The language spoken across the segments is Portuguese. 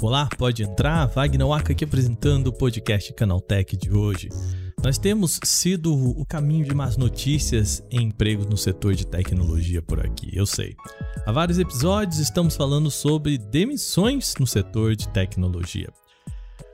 Olá, pode entrar. Wagner Waka aqui apresentando o podcast Canaltech de hoje. Nós temos sido o caminho de más notícias em empregos no setor de tecnologia por aqui, eu sei. Há vários episódios estamos falando sobre demissões no setor de tecnologia.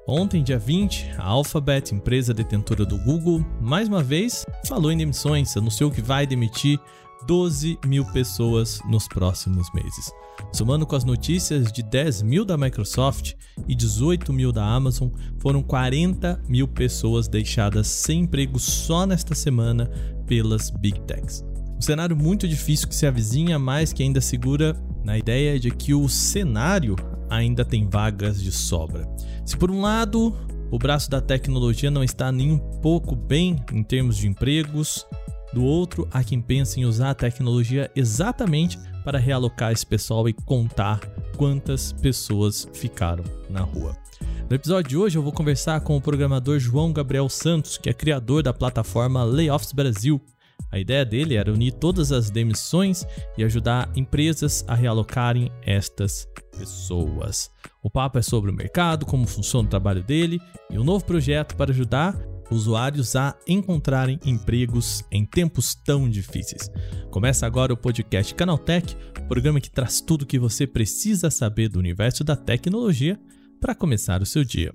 Ontem, dia 20, a Alphabet, empresa detentora do Google, mais uma vez falou em demissões, anunciou que vai demitir 12 mil pessoas nos próximos meses. Somando com as notícias de 10 mil da Microsoft e 18 mil da Amazon, foram 40 mil pessoas deixadas sem emprego só nesta semana pelas Big Techs. Um cenário muito difícil que se avizinha, mas que ainda segura na ideia de que o cenário ainda tem vagas de sobra. Se por um lado o braço da tecnologia não está nem um pouco bem em termos de empregos, do outro, há quem pense em usar a tecnologia exatamente para realocar esse pessoal e contar quantas pessoas ficaram na rua. No episódio de hoje eu vou conversar com o programador João Gabriel Santos, que é criador da plataforma Layoffs Brasil. A ideia dele era unir todas as demissões e ajudar empresas a realocarem estas pessoas. O papo é sobre o mercado, como funciona o trabalho dele e um novo projeto para ajudar usuários a encontrarem empregos em tempos tão difíceis. Começa agora o podcast Canaltech, programa que traz tudo o que você precisa saber do universo da tecnologia para começar o seu dia.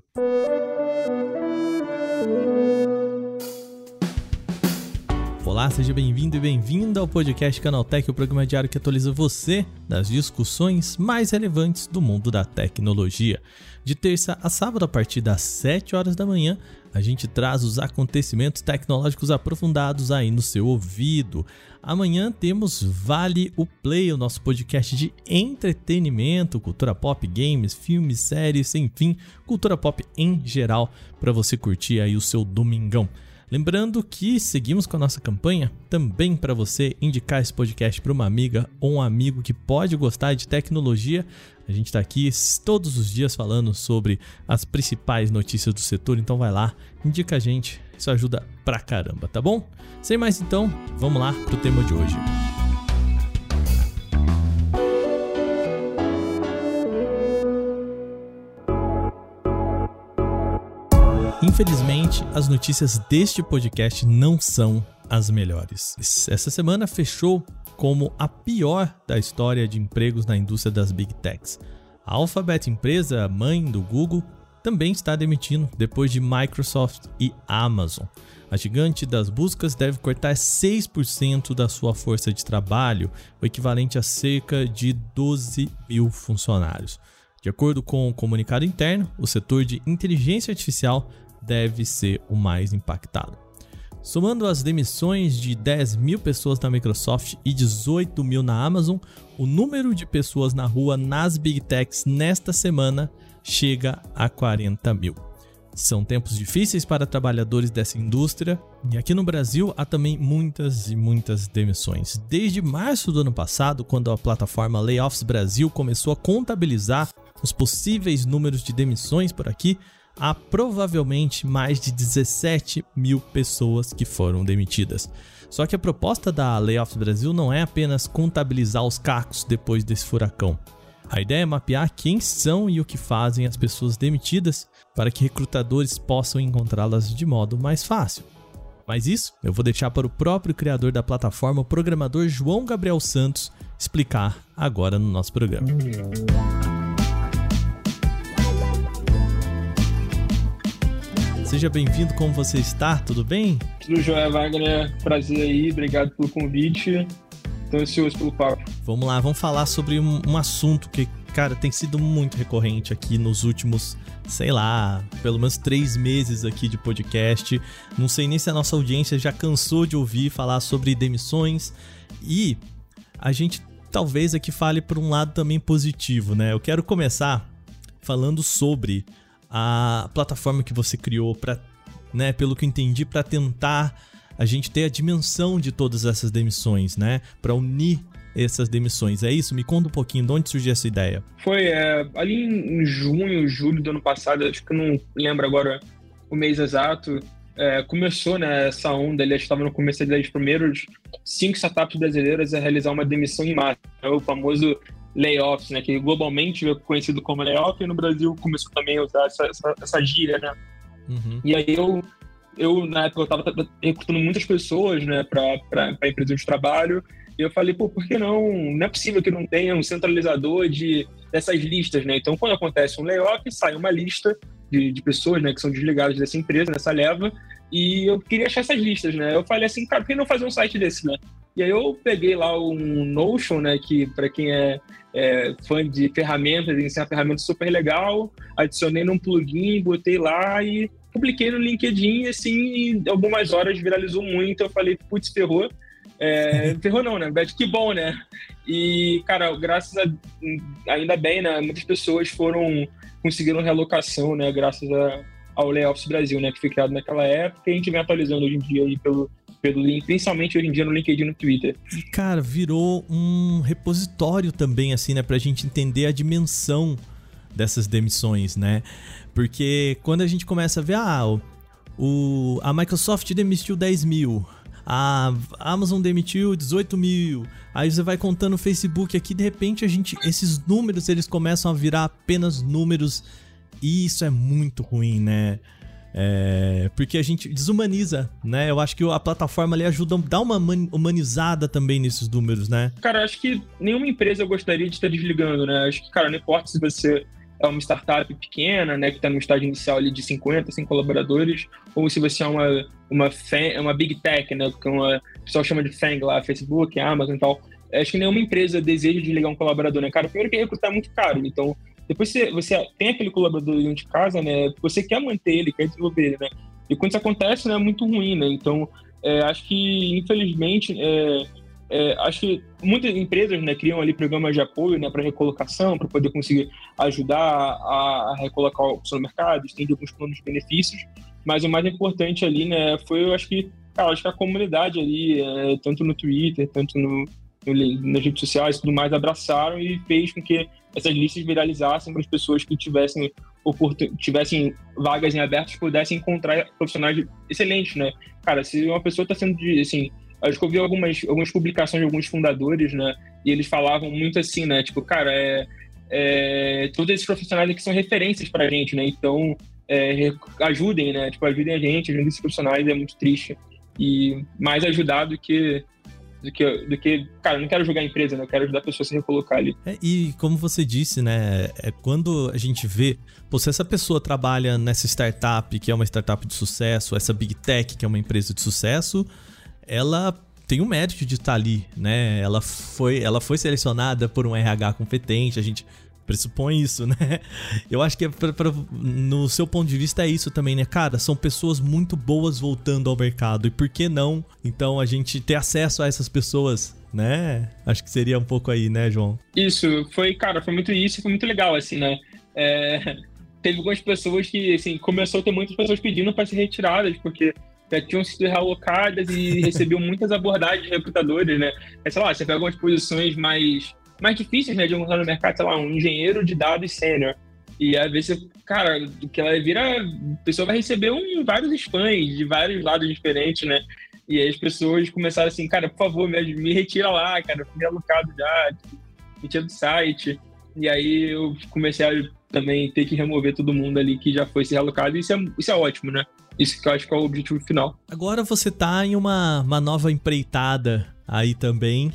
Olá, seja bem-vindo e bem-vinda ao podcast Canaltech, o programa diário que atualiza você das discussões mais relevantes do mundo da tecnologia. De terça a sábado, a partir das 7 horas da manhã, a gente traz os acontecimentos tecnológicos aprofundados aí no seu ouvido. Amanhã temos Vale o Play, o nosso podcast de entretenimento, cultura pop, games, filmes, séries, enfim, cultura pop em geral, para você curtir aí o seu domingão. Lembrando que seguimos com a nossa campanha também para você indicar esse podcast para uma amiga ou um amigo que pode gostar de tecnologia. A gente está aqui todos os dias falando sobre as principais notícias do setor, então vai lá, indica a gente, isso ajuda pra caramba, tá bom? Sem mais então, vamos lá pro tema de hoje. Infelizmente, as notícias deste podcast não são as melhores. Essa semana fechou como a pior da história de empregos na indústria das Big Techs. A Alphabet, empresa mãe do Google, também está demitindo depois de Microsoft e Amazon. A gigante das buscas deve cortar 6% da sua força de trabalho, o equivalente a cerca de 12 mil funcionários. De acordo com o comunicado interno, o setor de inteligência artificial deve ser o mais impactado. Somando as demissões de 10 mil pessoas na Microsoft e 18 mil na Amazon, o número de pessoas na rua nas Big Techs nesta semana chega a 40 mil. São tempos difíceis para trabalhadores dessa indústria e aqui no Brasil há também muitas e muitas demissões. Desde março do ano passado, quando a plataforma Layoffs Brasil começou a contabilizar os possíveis números de demissões por aqui, há provavelmente mais de 17 mil pessoas que foram demitidas. Só que a proposta da Layoffs Brasil não é apenas contabilizar os cacos depois desse furacão. A ideia é mapear quem são e o que fazem as pessoas demitidas para que recrutadores possam encontrá-las de modo mais fácil. Mas isso eu vou deixar para o próprio criador da plataforma, o programador João Gabriel Santos, explicar agora no nosso programa. Seja bem-vindo, como você está? Tudo bem? Tudo jóia, Wagner. Prazer aí, obrigado pelo convite. Estou ansioso pelo papo. Vamos lá, vamos falar sobre um, um assunto que, cara, tem sido muito recorrente aqui nos últimos, sei lá, pelo menos três meses aqui de podcast. Não sei nem se a nossa audiência já cansou de ouvir falar sobre demissões e a gente talvez aqui fale por um lado também positivo, né? Eu quero começar falando sobre a plataforma que você criou para, né, pelo que eu entendi, para tentar a gente ter a dimensão de todas essas demissões, né, para unir essas demissões. É isso? Me conta um pouquinho de onde surgiu essa ideia. Foi é, ali em junho, julho do ano passado, acho que eu não lembro agora o mês exato. é, começou né, essa onda, ele estava no começo das primeiros cinco startups brasileiras a realizar uma demissão em massa, né, o famoso layoffs, né, que globalmente é conhecido como layoff, e no Brasil começou também a usar essa, essa, essa gíria, né? Uhum. E aí eu, eu, na época, eu estava recrutando muitas pessoas, né, para a empresa de trabalho, e eu falei, pô, por que não? Não é possível que não tenha um centralizador de, dessas listas, né? Então, quando acontece um layoff, sai uma lista de, de pessoas, né, que são desligadas dessa empresa, nessa leva, e eu queria achar essas listas, né? Eu falei assim, cara, por que não fazer um site desse, né? E aí eu peguei lá um Notion, né, que para quem é, é, fã de ferramentas, é uma ferramenta super legal, adicionei num plugin, botei lá e publiquei no LinkedIn, assim, em algumas horas viralizou muito, eu falei, putz, ferrou, é, ferrou não, né? Que bom, né? E, cara, graças a. Ainda bem, né? Muitas pessoas foram. conseguiram relocação, né? Graças a, ao Layoffs Brasil, né? Que foi criado naquela época e a gente vem atualizando hoje em dia aí pelo, pelo link, principalmente hoje em dia no LinkedIn e no Twitter. Cara, virou um repositório também, assim, né? Pra gente entender a dimensão dessas demissões, né? Porque quando a gente começa a ver, ah, o, a Microsoft demitiu 10 mil, a Amazon demitiu 18 mil. Aí você vai contando o Facebook aqui, de repente a gente, esses números eles começam a virar apenas números e isso é muito ruim, né? É, porque a gente desumaniza, né? Eu acho que a plataforma ali ajuda a dar uma humanizada também nesses números, né? Cara, acho que nenhuma empresa gostaria de estar desligando, né? Acho que, cara, não importa se você é uma startup pequena, né, que está no estágio inicial ali de 50, 100 colaboradores, ou se você é uma, uma, fan, uma big tech, né, que uma, o pessoal chama de FANG lá, Facebook, Amazon e tal. Acho que nenhuma empresa deseja desligar um colaborador, né, cara? Primeiro que recrutar é muito caro, então depois você, você tem aquele colaborador dentro de casa, né, você quer manter ele, quer desenvolver ele, né, e quando isso acontece, né, é muito ruim, né, então é, acho que, infelizmente, é, é, acho que muitas empresas né, criam ali programas de apoio né, para recolocação, para poder conseguir ajudar a, a recolocar o no mercado, estender alguns planos de benefícios, mas o mais importante ali né, foi, eu acho que, cara, acho que a comunidade ali, é, tanto no Twitter, tanto no, no, nas redes sociais e tudo mais, abraçaram e fez com que essas listas viralizassem para as pessoas que tivessem tivessem vagas em abertos pudessem encontrar profissionais excelentes, né? Cara, se uma pessoa está sendo, de, assim, Acho que eu vi algumas, algumas publicações de alguns fundadores, né? E eles falavam muito assim, né? Tipo, cara, é, é, todos esses profissionais aqui são referências pra gente, né? Então, é, ajudem, né? Tipo, ajudem a gente, ajudem esses profissionais, é muito triste. E mais ajudar do que do que, do que, cara, eu não quero jogar a empresa, né? Eu quero ajudar a pessoa a se recolocar ali. É, e como você disse, né? É, quando a gente vê, pô, se essa pessoa trabalha nessa startup, que é uma startup de sucesso, essa Big Tech, que é uma empresa de sucesso, ela tem o mérito de estar ali, né? Ela foi, ela foi selecionada por um RH competente, a gente pressupõe isso, né? Eu acho que é pra, pra, no seu ponto de vista é isso também, né? Cara, são pessoas muito boas voltando ao mercado e por que não, então, a gente ter acesso a essas pessoas, né? Acho que seria um pouco aí, né, João? Isso, foi, cara, foi muito isso, foi muito legal, assim, né? É, teve algumas pessoas que, assim, começou a ter muitas pessoas pedindo para ser retiradas, porque já tinham sido realocadas e recebiam muitas abordagens de recrutadores, né? É, sei lá, você pega algumas posições mais, mais difíceis, né, de encontrar no mercado, sei lá, um engenheiro de dados sênior. E às vezes, cara, que ela vira, a pessoa vai receber um, vários spams de vários lados diferentes, né? E aí as pessoas começaram assim, cara, por favor, me, me retira lá, cara, fui realocado já, me tira do site. E aí eu comecei a também ter que remover todo mundo ali que já foi se realocado, e isso é, isso é ótimo, né? Isso que eu acho que é o objetivo final. Agora você tá em uma, uma nova empreitada aí também,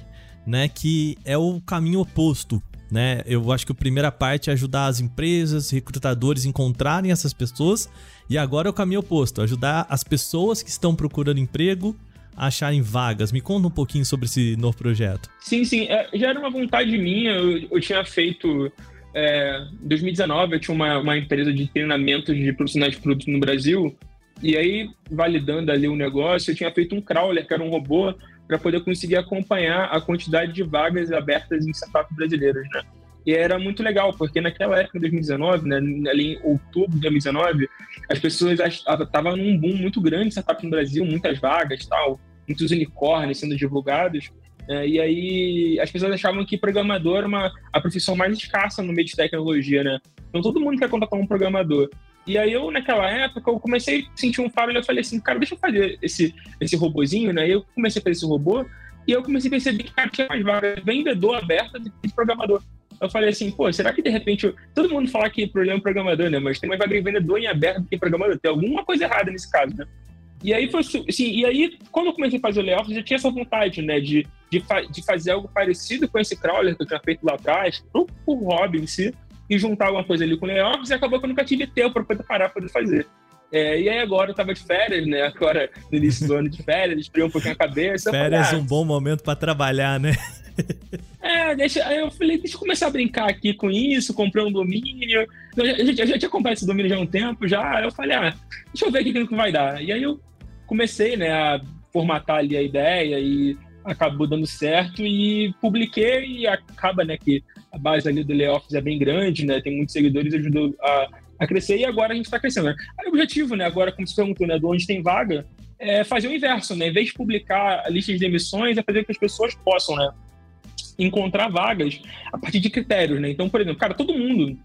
né? Que é o caminho oposto. Né? Eu acho que a primeira parte é ajudar as empresas, recrutadores encontrarem essas pessoas. E agora é o caminho oposto, ajudar as pessoas que estão procurando emprego a acharem vagas. Me conta um pouquinho sobre esse novo projeto. Sim, sim. É, já era uma vontade minha. Eu, eu tinha feito. É, em 2019, eu tinha uma, uma empresa de treinamento de profissionais de produto no Brasil. E aí, validando ali o negócio, eu tinha feito um crawler, que era um robô, para poder conseguir acompanhar a quantidade de vagas abertas em startups brasileiras, né? E era muito legal, porque naquela época, em 2019, né, ali em outubro de 2019, as pessoas estavam num boom muito grande de startups no Brasil, muitas vagas tal, muitos unicórnios sendo divulgados. É, e aí as pessoas achavam que programador era uma, a profissão mais escassa no meio de tecnologia, né? Então todo mundo quer contratar um programador. E aí eu, naquela época, eu comecei a sentir um faro e eu falei assim, cara, deixa eu fazer esse, esse robozinho, né? E eu comecei a fazer esse robô e eu comecei a perceber que cara, tinha mais vagas de vendedor aberta do que de programador. Eu falei assim, pô, será que de repente. Eu... Todo mundo fala que problema é programador, né? Mas tem mais vaga de vendedor em aberto do que programador. Tem alguma coisa errada nesse caso, né? E aí foi assim, e aí, quando eu comecei a fazer o layoff, eu já tinha essa vontade, né, de, de, fa de fazer algo parecido com esse crawler que eu tinha feito lá atrás, pro, pro hobby em si, e juntar alguma coisa ali com o layoffs, e acabou que eu nunca tive tempo para poder parar para poder fazer. É, e aí agora eu tava de férias, né? Agora, no início do ano de férias, esfriou um pouquinho a cabeça. Férias é ah, um bom momento para trabalhar, né? é, deixa, aí eu falei, deixa eu começar a brincar aqui com isso, comprei um domínio. Eu já, eu já, já tinha comprado esse domínio já há um tempo já. Aí eu falei, ah, deixa eu ver o que, que vai dar. E aí eu comecei, né, a formatar ali a ideia e acabou dando certo e publiquei e acaba, né, que a base ali do Layoffs é bem grande, né, tem muitos seguidores, ajudou a, a crescer e agora a gente está crescendo. Né? Aí o objetivo, né, agora como você perguntou, né, de onde tem vaga, é fazer o inverso, né, em vez de publicar a lista de demissões, é fazer com que as pessoas possam, né, encontrar vagas a partir de critérios, né, então, por exemplo, cara, todo mundo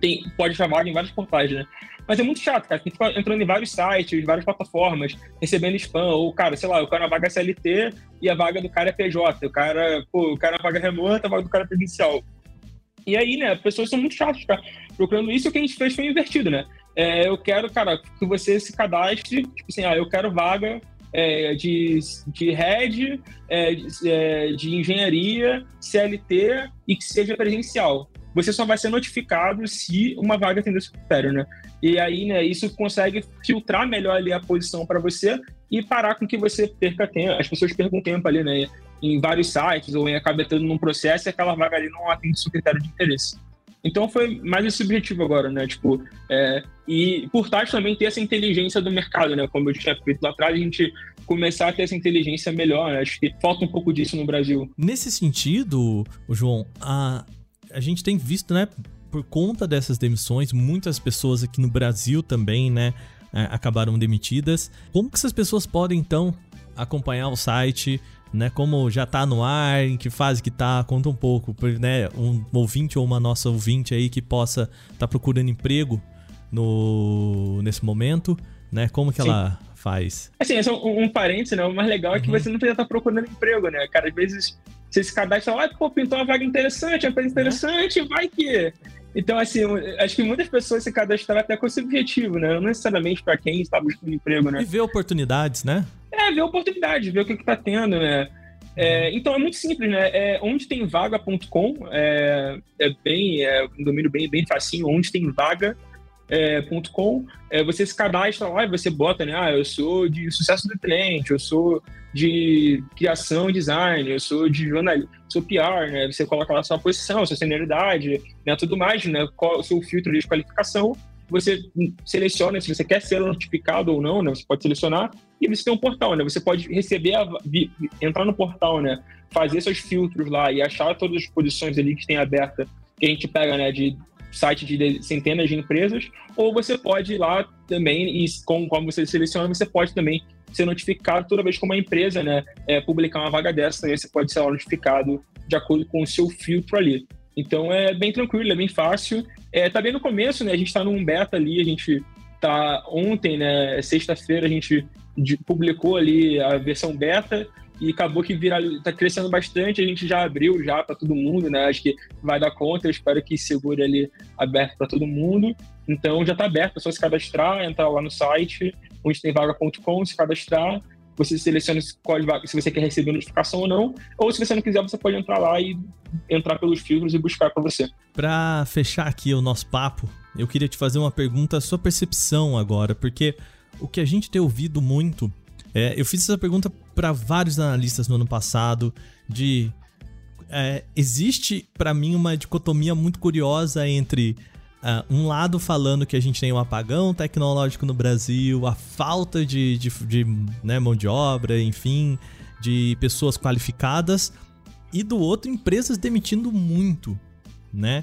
tem, pode achar vaga em vários portais, né, mas é muito chato, cara. Tem que ficar entrando em vários sites, várias plataformas, recebendo spam. Ou, cara, sei lá, eu quero uma vaga CLT e a vaga do cara é PJ. O cara, pô, o cara é vaga remota, a vaga do cara é presencial. E aí, né, as pessoas são muito chatas, cara, procurando isso. E o que a gente fez foi invertido, né? É, eu quero, cara, que você se cadastre, tipo assim, ah, eu quero vaga é, de, de head, é, de, é, de engenharia, CLT e que seja presencial você só vai ser notificado se uma vaga atender esse critério, né? E aí, né, isso consegue filtrar melhor ali a posição para você e parar com que você perca tempo, as pessoas percam tempo ali, né, em vários sites ou em acabar entrando num processo e aquela vaga ali não atende seu critério de interesse. Então foi mais esse objetivo agora, né? Tipo, é, e por trás também ter essa inteligência do mercado, né? Como eu tinha feito lá atrás, a gente começar a ter essa inteligência melhor. Né? Acho que falta um pouco disso no Brasil. Nesse sentido, João, a, a gente tem visto, né, por conta dessas demissões, muitas pessoas aqui no Brasil também, né, é, acabaram demitidas. Como que essas pessoas podem então acompanhar o site, né, como já tá no ar, em que fase que tá, conta um pouco, né, um ouvinte ou uma nossa ouvinte aí que possa estar tá procurando emprego no nesse momento, né, como que Sim. ela faz? Assim, é um, um parênteses, né, o mais legal é que uhum. você não precisa estar tá procurando emprego, né, cara, às vezes você se cadastra lá, pô, pintou uma vaga interessante, uma empresa interessante, vai que. Então, assim, acho que muitas pessoas se cadastraram até com esse objetivo, né? Não necessariamente para quem está buscando emprego, né? E ver oportunidades, né? É, ver oportunidades, ver o que, está tendo, né? É, então é muito simples, né? É, onde tem vaga.com é, é bem, é um domínio bem, bem facinho, onde tem vaga é, .com, é, você se cadastra lá e você bota, né? Ah, eu sou de sucesso do cliente, eu sou de criação e design, eu sou de jornalismo, sou PR, né? Você coloca lá sua posição, sua senioridade, né? Tudo mais, né? Qual o seu filtro de qualificação. Você seleciona se você quer ser notificado ou não, né? Você pode selecionar e você tem um portal, né? Você pode receber, a, entrar no portal, né? Fazer seus filtros lá e achar todas as posições ali que tem aberta que a gente pega, né? De site de centenas de empresas, ou você pode ir lá também, e com, como você seleciona, você pode também ser notificado toda vez que uma empresa né, é, publicar uma vaga dessa, também você pode ser notificado de acordo com o seu filtro ali. Então é bem tranquilo, é bem fácil. É, tá bem no começo, né? A gente está num beta ali, a gente tá ontem, né? Sexta-feira a gente publicou ali a versão beta e acabou que virar, tá crescendo bastante, a gente já abriu já para todo mundo, né? Acho que vai dar conta, eu espero que segure ali aberto para todo mundo. Então já está aberto, é só se cadastrar, entrar lá no site, onde tem vaga.com, se cadastrar, você seleciona se você quer receber notificação ou não, ou se você não quiser, você pode entrar lá e entrar pelos filtros e buscar para você. Para fechar aqui o nosso papo, eu queria te fazer uma pergunta, a sua percepção agora, porque o que a gente tem ouvido muito é, eu fiz essa pergunta para vários analistas no ano passado de é, existe para mim uma dicotomia muito curiosa entre uh, um lado falando que a gente tem um apagão tecnológico no Brasil, a falta de, de, de né, mão de obra, enfim, de pessoas qualificadas, e do outro empresas demitindo muito, né?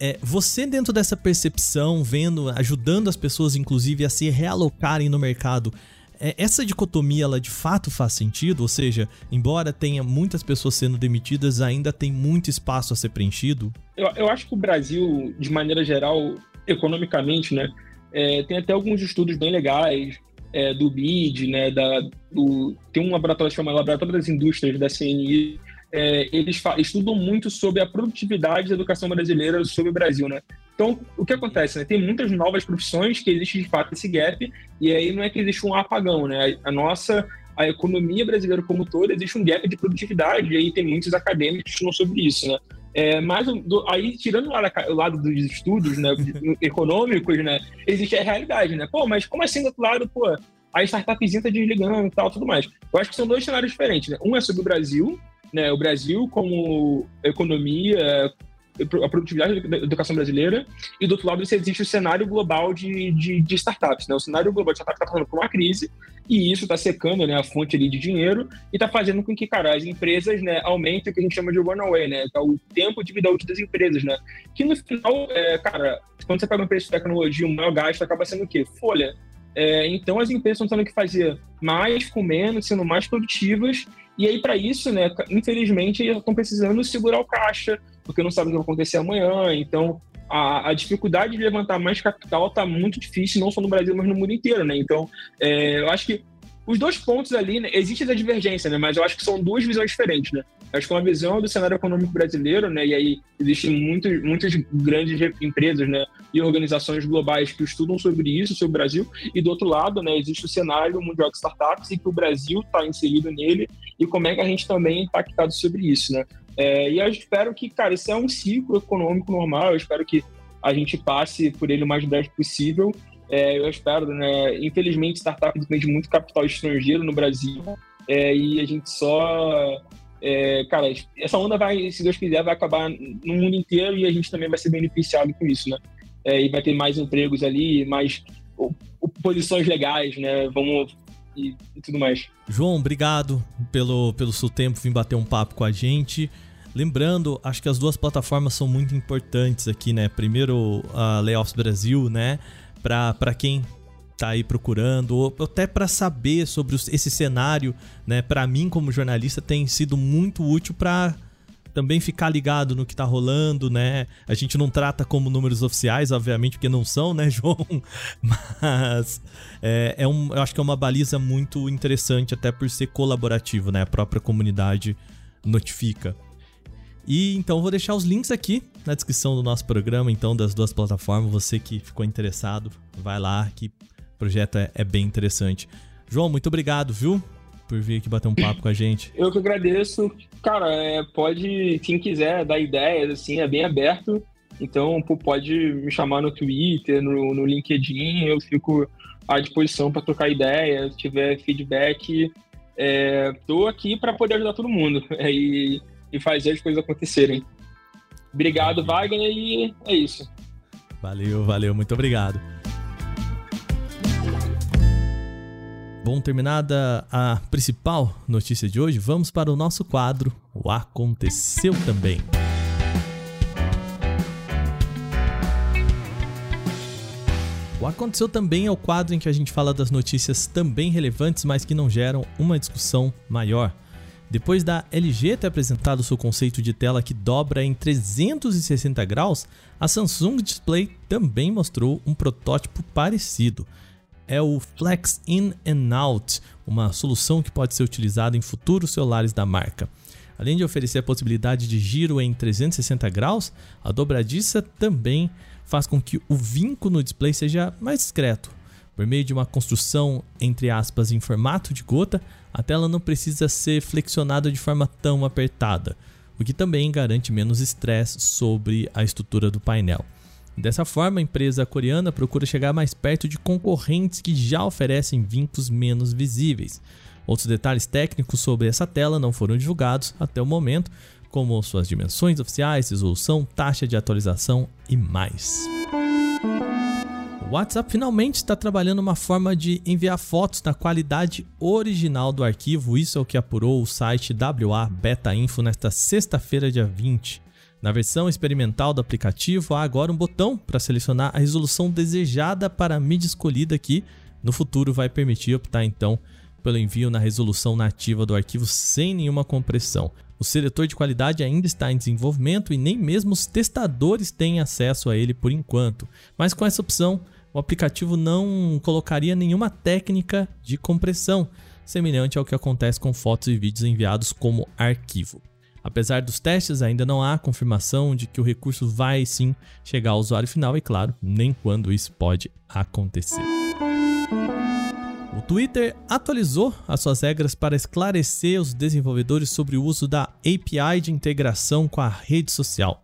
É, você dentro dessa percepção, vendo, ajudando as pessoas inclusive a se realocarem no mercado, essa dicotomia ela de fato faz sentido, ou seja, embora tenha muitas pessoas sendo demitidas, ainda tem muito espaço a ser preenchido? Eu, eu acho que o Brasil, de maneira geral, economicamente, né, É, tem até alguns estudos bem legais é, do BID, né, da, do, tem um laboratório chamado Laboratório das Indústrias, da CNI, é, eles estudam muito sobre a produtividade da educação brasileira sobre o Brasil, né? Então, o que acontece? Né? Tem muitas novas profissões que existe de fato esse gap, e aí não é que existe um apagão, né? A nossa a economia brasileira como toda, existe um gap de produtividade, e aí tem muitos acadêmicos que estudam sobre isso, né? É, mas do, aí, tirando lado, o lado dos estudos né, econômicos, né, existe a realidade, né? Pô, mas como assim do outro lado, pô, a startupzinha tá desligando e tal, tudo mais. Eu acho que são dois cenários diferentes, né? Um é sobre o Brasil, né? O Brasil como economia, a produtividade da educação brasileira, e do outro lado existe o cenário global de, de, de startups. Né? O cenário global de startups está passando por uma crise, e isso está secando né, a fonte ali de dinheiro e está fazendo com que, cara, as empresas né, aumentem o que a gente chama de runaway, né? É o tempo de vida útil das empresas, né? Que no final, é, cara, quando você pega uma empresa de tecnologia, o maior gasto acaba sendo o quê? Folha. É, então as empresas estão tendo que fazer mais com menos, sendo mais produtivas, e aí para isso, né, infelizmente, estão precisando segurar o caixa, porque não sabem o que vai acontecer amanhã. Então, a, a, dificuldade de levantar mais capital está muito difícil, não só no Brasil, mas no mundo inteiro, né? Então, é, eu acho que os dois pontos ali, né, existe essa divergência, né? Mas eu acho que são duas visões diferentes, né? Eu acho que uma visão do cenário econômico brasileiro, né? E aí existem muitos, muitas grandes empresas, né? E organizações globais que estudam sobre isso, sobre o Brasil. E do outro lado, né? Existe o cenário mundial de startups e que o Brasil está inserido nele e como é que a gente também é impactado sobre isso, né? É, e eu espero que, cara, isso é um ciclo econômico normal. Eu espero que a gente passe por ele o mais breve possível. É, eu espero, né? Infelizmente, startup depende muito capital estrangeiro no Brasil. É, e a gente só. É, cara, essa onda vai, se Deus quiser, vai acabar no mundo inteiro e a gente também vai ser beneficiado com isso, né? É, e vai ter mais empregos ali, mais posições legais, né? Vamos e, e, tudo mais. João, obrigado pelo, pelo seu tempo, vir bater um papo com a gente. Lembrando, acho que as duas plataformas são muito importantes aqui, né? Primeiro, a Layoffs Brasil, né? Para quem tá aí procurando, ou até para saber sobre esse cenário, né? Para mim, como jornalista, tem sido muito útil para também ficar ligado no que tá rolando, né? A gente não trata como números oficiais, obviamente, porque não são, né, João? Mas é, é um, eu acho que é uma baliza muito interessante, até por ser colaborativo, né? A própria comunidade notifica. E então vou deixar os links aqui na descrição do nosso programa, então, das duas plataformas. Você que ficou interessado, vai lá, que o projeto é, é bem interessante. João, muito obrigado, viu? por vir aqui bater um papo com a gente. Eu que agradeço. Cara, é, pode, quem quiser dar ideias, assim, é bem aberto. Então, pô, pode me chamar no Twitter, no, no LinkedIn, eu fico à disposição para trocar ideias, se tiver feedback. É, aqui para poder ajudar todo mundo é, e, e fazer as coisas acontecerem. Obrigado, Wagner, e é isso. Valeu, valeu, muito obrigado. Bom, terminada a principal notícia de hoje, vamos para o nosso quadro O Aconteceu Também. O Aconteceu Também é o quadro em que a gente fala das notícias também relevantes, mas que não geram uma discussão maior. Depois da LG ter apresentado seu conceito de tela que dobra em 360 graus, a Samsung Display também mostrou um protótipo parecido é o Flex In and Out, uma solução que pode ser utilizada em futuros celulares da marca. Além de oferecer a possibilidade de giro em 360 graus, a dobradiça também faz com que o vinco no display seja mais discreto. Por meio de uma construção, entre aspas, em formato de gota, a tela não precisa ser flexionada de forma tão apertada, o que também garante menos estresse sobre a estrutura do painel. Dessa forma, a empresa coreana procura chegar mais perto de concorrentes que já oferecem vincos menos visíveis. Outros detalhes técnicos sobre essa tela não foram divulgados até o momento, como suas dimensões oficiais, resolução, taxa de atualização e mais. O WhatsApp finalmente está trabalhando uma forma de enviar fotos na qualidade original do arquivo, isso é o que apurou o site WA Beta Info nesta sexta-feira, dia 20. Na versão experimental do aplicativo, há agora um botão para selecionar a resolução desejada para a mídia escolhida que, no futuro, vai permitir optar então pelo envio na resolução nativa do arquivo sem nenhuma compressão. O seletor de qualidade ainda está em desenvolvimento e nem mesmo os testadores têm acesso a ele por enquanto, mas com essa opção, o aplicativo não colocaria nenhuma técnica de compressão, semelhante ao que acontece com fotos e vídeos enviados como arquivo. Apesar dos testes, ainda não há confirmação de que o recurso vai sim chegar ao usuário final e, claro, nem quando isso pode acontecer. O Twitter atualizou as suas regras para esclarecer os desenvolvedores sobre o uso da API de integração com a rede social.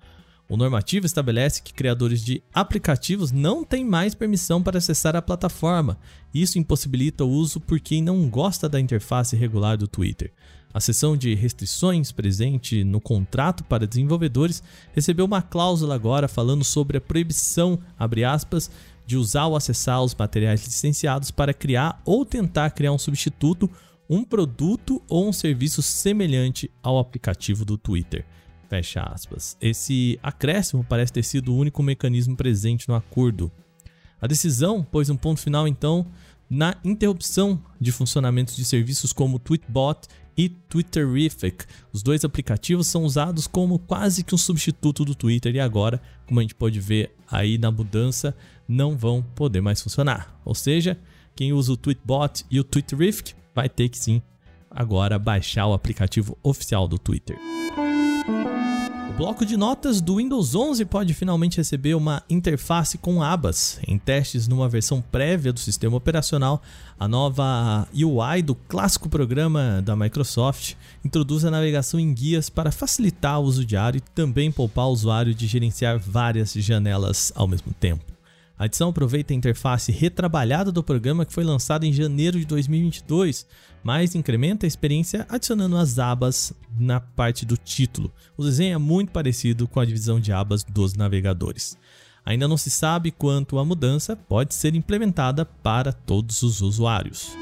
O normativo estabelece que criadores de aplicativos não têm mais permissão para acessar a plataforma. Isso impossibilita o uso por quem não gosta da interface regular do Twitter. A seção de restrições presente no contrato para desenvolvedores recebeu uma cláusula agora falando sobre a proibição, aspas, de usar ou acessar os materiais licenciados para criar ou tentar criar um substituto, um produto ou um serviço semelhante ao aplicativo do Twitter. Fecha aspas. Esse acréscimo parece ter sido o único mecanismo presente no acordo. A decisão pôs um ponto final, então, na interrupção de funcionamentos de serviços como Tweetbot e Twitterific. Os dois aplicativos são usados como quase que um substituto do Twitter e agora, como a gente pode ver aí na mudança, não vão poder mais funcionar. Ou seja, quem usa o Tweetbot e o Twitterific vai ter que sim agora baixar o aplicativo oficial do Twitter. O bloco de notas do Windows 11 pode finalmente receber uma interface com abas. Em testes numa versão prévia do sistema operacional, a nova UI do clássico programa da Microsoft introduz a navegação em guias para facilitar o uso diário e também poupar o usuário de gerenciar várias janelas ao mesmo tempo. A adição aproveita a interface retrabalhada do programa que foi lançado em janeiro de 2022, mas incrementa a experiência adicionando as abas na parte do título. O desenho é muito parecido com a divisão de abas dos navegadores. Ainda não se sabe quanto a mudança pode ser implementada para todos os usuários.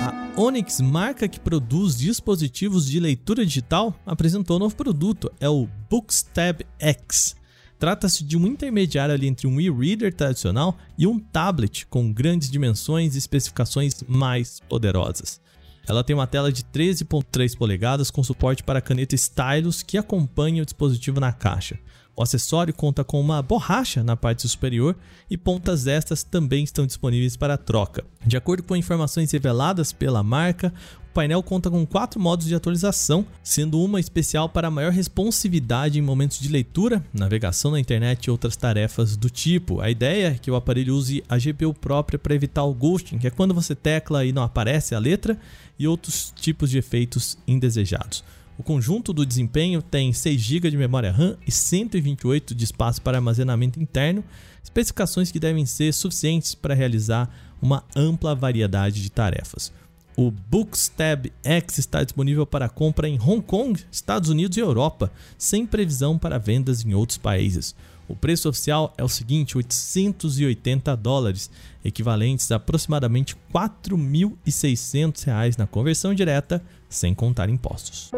A Onyx, marca que produz dispositivos de leitura digital, apresentou um novo produto, é o Bookstab X. Trata-se de um intermediário ali entre um e-reader tradicional e um tablet com grandes dimensões e especificações mais poderosas. Ela tem uma tela de 13.3 polegadas com suporte para caneta stylus que acompanha o dispositivo na caixa. O acessório conta com uma borracha na parte superior e pontas estas também estão disponíveis para troca. De acordo com informações reveladas pela marca, painel conta com quatro modos de atualização, sendo uma especial para maior responsividade em momentos de leitura, navegação na internet e outras tarefas do tipo. A ideia é que o aparelho use a GPU própria para evitar o ghosting, que é quando você tecla e não aparece a letra, e outros tipos de efeitos indesejados. O conjunto do desempenho tem 6 GB de memória RAM e 128 de espaço para armazenamento interno, especificações que devem ser suficientes para realizar uma ampla variedade de tarefas. O Bookstab X está disponível para compra em Hong Kong, Estados Unidos e Europa, sem previsão para vendas em outros países. O preço oficial é o seguinte: 880 dólares, equivalentes a aproximadamente 4.600 reais na conversão direta, sem contar impostos.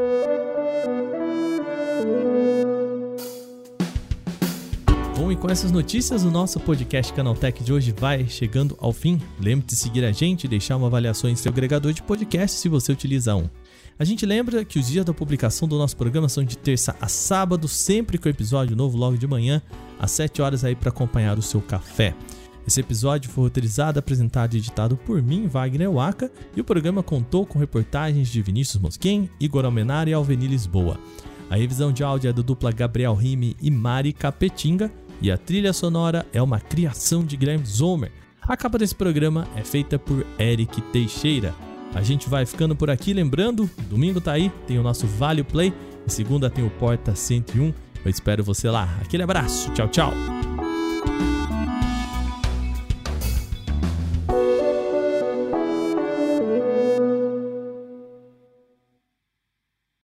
Bom, e com essas notícias, o nosso podcast Canaltech de hoje vai chegando ao fim. Lembre de seguir a gente e deixar uma avaliação em seu agregador de podcast se você utiliza um. A gente lembra que os dias da publicação do nosso programa são de terça a sábado, sempre com episódio novo logo de manhã, às 7 horas aí para acompanhar o seu café. Esse episódio foi roteirizado, apresentado e editado por mim, Wagner Waka, e o programa contou com reportagens de Vinícius Mosquen, Igor Almenara e Alveni Lisboa. A revisão de áudio é da dupla Gabriel Rime e Mari Capetinga, e a trilha sonora é uma criação de Guilherme Zomer. A capa desse programa é feita por Eric Teixeira. A gente vai ficando por aqui, lembrando, domingo tá aí, tem o nosso Vale Play, e segunda tem o Porta 101. Eu espero você lá. Aquele abraço, tchau, tchau.